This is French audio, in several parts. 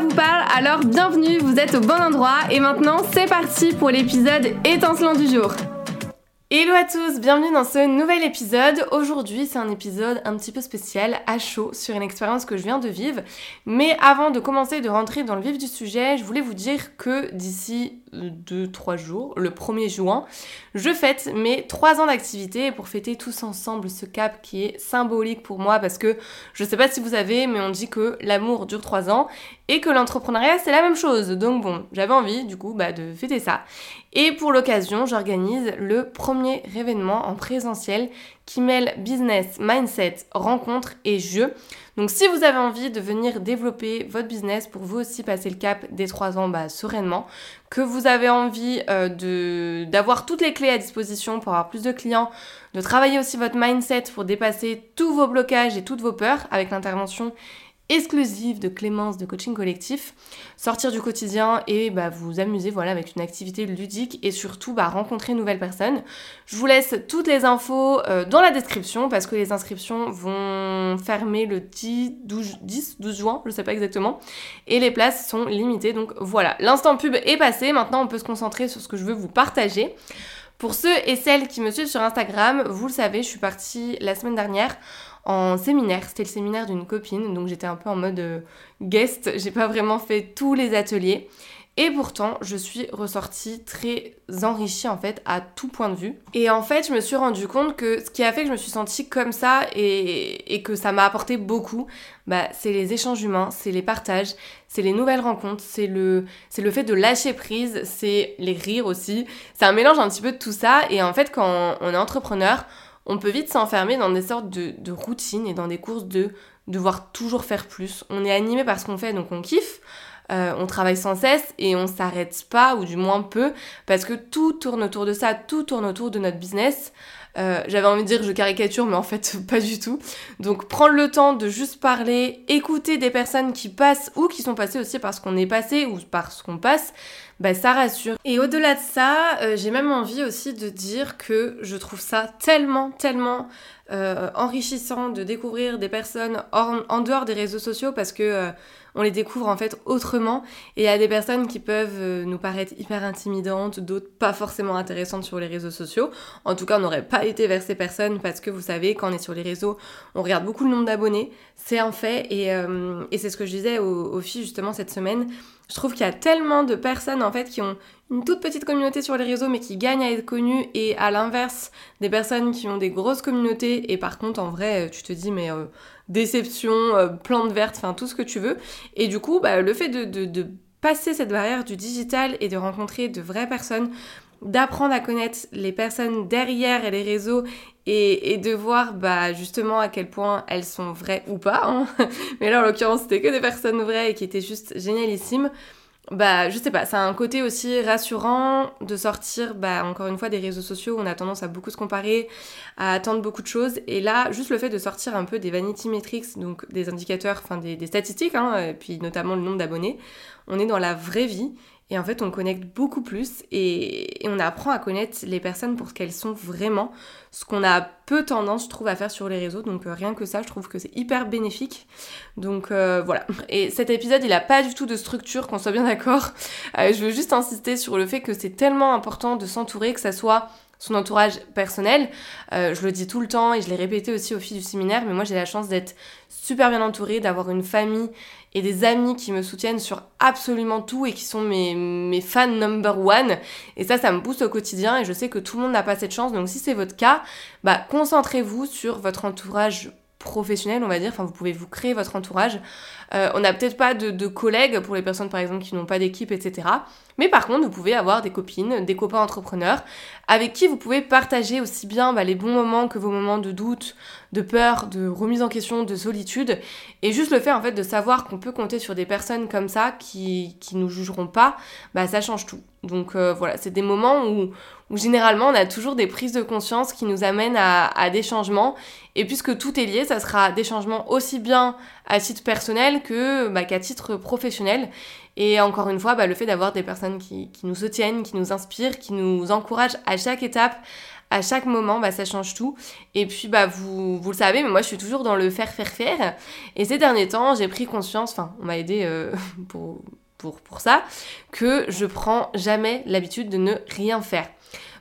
Vous parle, alors bienvenue, vous êtes au bon endroit et maintenant c'est parti pour l'épisode étincelant du jour. Hello à tous, bienvenue dans ce nouvel épisode. Aujourd'hui c'est un épisode un petit peu spécial, à chaud, sur une expérience que je viens de vivre. Mais avant de commencer de rentrer dans le vif du sujet, je voulais vous dire que d'ici 2-3 jours, le 1er juin, je fête mes 3 ans d'activité pour fêter tous ensemble ce cap qui est symbolique pour moi parce que je sais pas si vous avez, mais on dit que l'amour dure 3 ans et que l'entrepreneuriat c'est la même chose. Donc bon, j'avais envie du coup bah, de fêter ça. Et pour l'occasion, j'organise le premier événement en présentiel qui mêle business, mindset, rencontre et jeu. Donc si vous avez envie de venir développer votre business pour vous aussi passer le cap des 3 ans bah, sereinement, que vous avez envie euh, d'avoir toutes les clés à disposition pour avoir plus de clients, de travailler aussi votre mindset pour dépasser tous vos blocages et toutes vos peurs avec l'intervention exclusive de Clémence de coaching collectif, sortir du quotidien et bah, vous amuser voilà, avec une activité ludique et surtout bah, rencontrer une nouvelle personne. Je vous laisse toutes les infos euh, dans la description parce que les inscriptions vont fermer le 10, 12, 10, 12 juin, je sais pas exactement, et les places sont limitées. Donc voilà, l'instant pub est passé, maintenant on peut se concentrer sur ce que je veux vous partager. Pour ceux et celles qui me suivent sur Instagram, vous le savez, je suis partie la semaine dernière en séminaire. C'était le séminaire d'une copine, donc j'étais un peu en mode euh, guest. J'ai pas vraiment fait tous les ateliers. Et pourtant, je suis ressortie très enrichie en fait à tout point de vue. Et en fait, je me suis rendu compte que ce qui a fait que je me suis sentie comme ça et, que ça m'a apporté beaucoup, bah, c'est les échanges humains, c'est les partages, c'est les nouvelles rencontres, c'est le, c'est le fait de lâcher prise, c'est les rires aussi. C'est un mélange un petit peu de tout ça. Et en fait, quand on est entrepreneur, on peut vite s'enfermer dans des sortes de, routines et dans des courses de devoir toujours faire plus. On est animé par ce qu'on fait, donc on kiffe. Euh, on travaille sans cesse et on s'arrête pas, ou du moins peu, parce que tout tourne autour de ça, tout tourne autour de notre business. Euh, j'avais envie de dire je caricature, mais en fait pas du tout. Donc prendre le temps de juste parler, écouter des personnes qui passent ou qui sont passées aussi parce qu'on est passé ou parce qu'on passe, bah, ça rassure. Et au-delà de ça, euh, j'ai même envie aussi de dire que je trouve ça tellement, tellement enrichissant de découvrir des personnes en dehors des réseaux sociaux parce que on les découvre en fait autrement. Et il y a des personnes qui peuvent nous paraître hyper intimidantes, d'autres pas forcément intéressantes sur les réseaux sociaux. En tout cas, on n'aurait pas été vers ces personnes parce que vous savez, quand on est sur les réseaux, on regarde beaucoup le nombre d'abonnés, c'est un fait. Et, et c'est ce que je disais aux filles justement cette semaine je trouve qu'il y a tellement de personnes en fait qui ont une toute petite communauté sur les réseaux mais qui gagnent à être connues et à l'inverse des personnes qui ont des grosses communautés et par contre en vrai tu te dis mais euh, déception, euh, plante verte, enfin tout ce que tu veux. Et du coup bah, le fait de, de passer cette barrière du digital et de rencontrer de vraies personnes d'apprendre à connaître les personnes derrière les réseaux et, de voir bah, justement à quel point elles sont vraies ou pas. Hein. Mais là, en l'occurrence, c'était que des personnes vraies et qui étaient juste génialissimes. Bah, je sais pas, c'est un côté aussi rassurant de sortir, bah, encore une fois, des réseaux sociaux où on a tendance à beaucoup se comparer, à attendre beaucoup de choses. Et là, juste le fait de sortir un peu des vanity metrics, donc des indicateurs, enfin des, des statistiques, hein, et puis notamment le nombre d'abonnés, on est dans la vraie vie et en fait, on connecte beaucoup plus et, on apprend à connaître les personnes pour ce qu'elles sont vraiment, ce qu'on a peu tendance, je trouve, à faire sur les réseaux. Donc euh, rien que ça, je trouve que c'est hyper bénéfique. Donc euh, voilà. Et cet épisode, il a pas du tout de structure, qu'on soit bien d'accord. Euh, je veux juste insister sur le fait que c'est tellement important de s'entourer, que ça soit son entourage personnel. je le dis tout le temps et je l'ai répété aussi au fil du séminaire, mais moi j'ai la chance d'être super bien entourée, d'avoir une famille et des amis qui me soutiennent sur absolument tout et qui sont mes, mes fans number one. Et ça, ça me booste au quotidien et je sais que tout le monde n'a pas cette chance. Donc si c'est votre cas, bah concentrez-vous sur votre entourage professionnel, on va dire. Enfin, vous pouvez vous créer votre entourage. Euh, on n'a peut-être pas de, collègues pour les personnes, par exemple, qui n'ont pas d'équipe, etc. Mais par contre, vous pouvez avoir des copines, des copains entrepreneurs, avec qui vous pouvez partager aussi bien bah, les bons moments que vos moments de doute, de peur, de remise en question, de solitude. Et juste le fait, en fait, de savoir qu'on peut compter sur des personnes comme ça qui, qui nous jugeront pas, bah, ça change tout. Donc euh, voilà, c'est des moments où, généralement on a toujours des prises de conscience qui nous amènent à, à, des changements. Et puisque tout est lié, ça sera des changements aussi bien à titre personnel que bah, qu'à titre professionnel. Et encore une fois, bah, le fait d'avoir des personnes qui, qui, nous soutiennent, qui nous inspirent, qui nous encouragent à chaque étape, à chaque moment, bah, ça change tout. Et puis, bah, vous, vous le savez, mais moi, je suis toujours dans le faire, faire, faire. Et ces derniers temps, j'ai pris conscience, enfin, on m'a aidé euh, pour, pour, pour ça, que je prends jamais l'habitude de ne rien faire.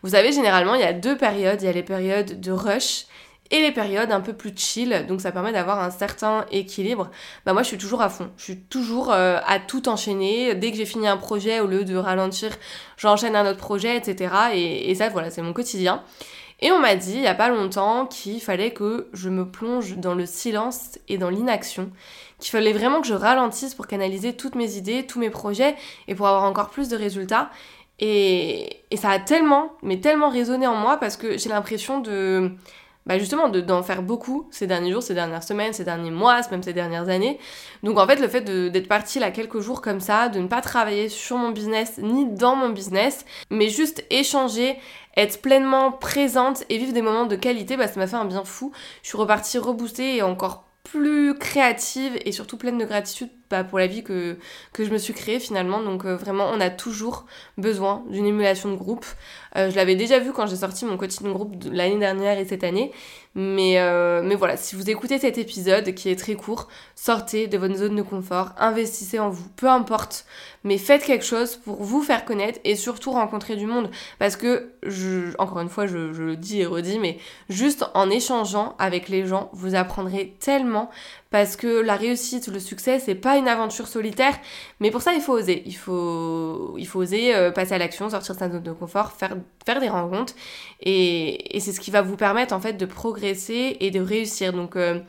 Vous savez, généralement, il y a deux périodes. Il y a les périodes de rush et les périodes un peu plus chill, donc ça permet d'avoir un certain équilibre. Bah moi je suis toujours à fond, je suis toujours euh, à tout enchaîner. Dès que j'ai fini un projet, au lieu de ralentir, j'enchaîne un autre projet, etc. Et, et ça voilà, c'est mon quotidien. Et on m'a dit il y a pas longtemps qu'il fallait que je me plonge dans le silence et dans l'inaction, qu'il fallait vraiment que je ralentisse pour canaliser toutes mes idées, tous mes projets et pour avoir encore plus de résultats. Et, et ça a tellement, mais tellement résonné en moi parce que j'ai l'impression de bah justement d'en faire beaucoup ces derniers jours, ces dernières semaines, ces derniers mois, même ces dernières années. Donc en fait le fait d'être parti là quelques jours comme ça, de ne pas travailler sur mon business ni dans mon business, mais juste échanger, être pleinement présente et vivre des moments de qualité, bah ça m'a fait un bien fou. Je suis repartie reboostée et encore plus créative et surtout pleine de gratitude bah, pour la vie que, que je me suis créée finalement. Donc euh, vraiment, on a toujours besoin d'une émulation de groupe. Euh, je l'avais déjà vu quand j'ai sorti mon coaching de groupe l'année dernière et cette année. Mais, euh, mais voilà, si vous écoutez cet épisode qui est très court, sortez de votre zone de confort, investissez en vous, peu importe, mais faites quelque chose pour vous faire connaître et surtout rencontrer du monde. Parce que, je, encore une fois, je le dis et redis, mais juste en échangeant avec les gens, vous apprendrez tellement parce que la réussite, le succès, c'est pas une aventure solitaire, mais pour ça il faut oser, il faut, il faut oser euh, passer à l'action, sortir de sa zone de confort, faire, faire des rencontres, et, c'est ce qui va vous permettre en fait de progresser et de réussir. Donc euh,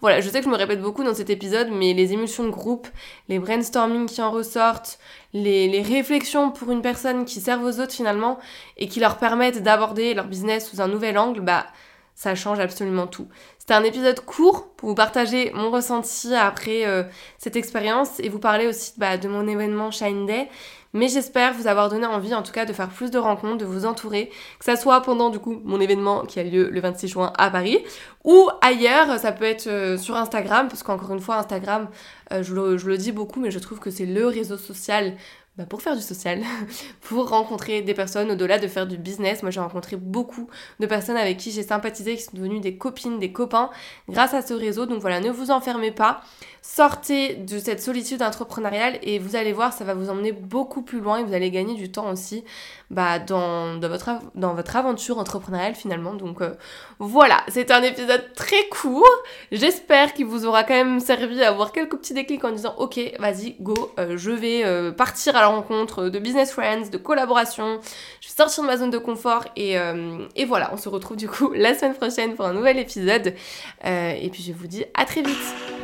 voilà, je sais que je me répète beaucoup dans cet épisode, mais les émulsions de groupe, les brainstorming qui en ressortent, les, les réflexions pour une personne qui servent aux autres finalement et qui leur permettent d'aborder leur business sous un nouvel angle, bah ça change absolument tout. C'était un épisode court pour vous partager mon ressenti après euh, cette expérience et vous parler aussi bah, de mon événement Shine Day. Mais j'espère vous avoir donné envie en tout cas de faire plus de rencontres, de vous entourer, que ça soit pendant du coup mon événement qui a lieu le 26 juin à Paris ou ailleurs, ça peut être euh, sur Instagram, parce qu'encore une fois Instagram, euh, je, le, je le dis beaucoup, mais je trouve que c'est le réseau social bah pour faire du social, pour rencontrer des personnes au-delà de faire du business. Moi, j'ai rencontré beaucoup de personnes avec qui j'ai sympathisé, qui sont devenues des copines, des copains grâce à ce réseau. Donc voilà, ne vous enfermez pas. Sortez de cette solitude entrepreneuriale et vous allez voir, ça va vous emmener beaucoup plus loin et vous allez gagner du temps aussi bah, dans, dans, votre, dans votre aventure entrepreneuriale finalement. Donc euh, voilà, c'est un épisode très court. J'espère qu'il vous aura quand même servi à avoir quelques petits déclics en disant ok, vas-y, go, euh, je vais euh, partir à rencontre de business friends, de collaboration, je vais sortir de ma zone de confort et, et voilà, on se retrouve du coup la semaine prochaine pour un nouvel épisode. et puis je vous dis à très vite.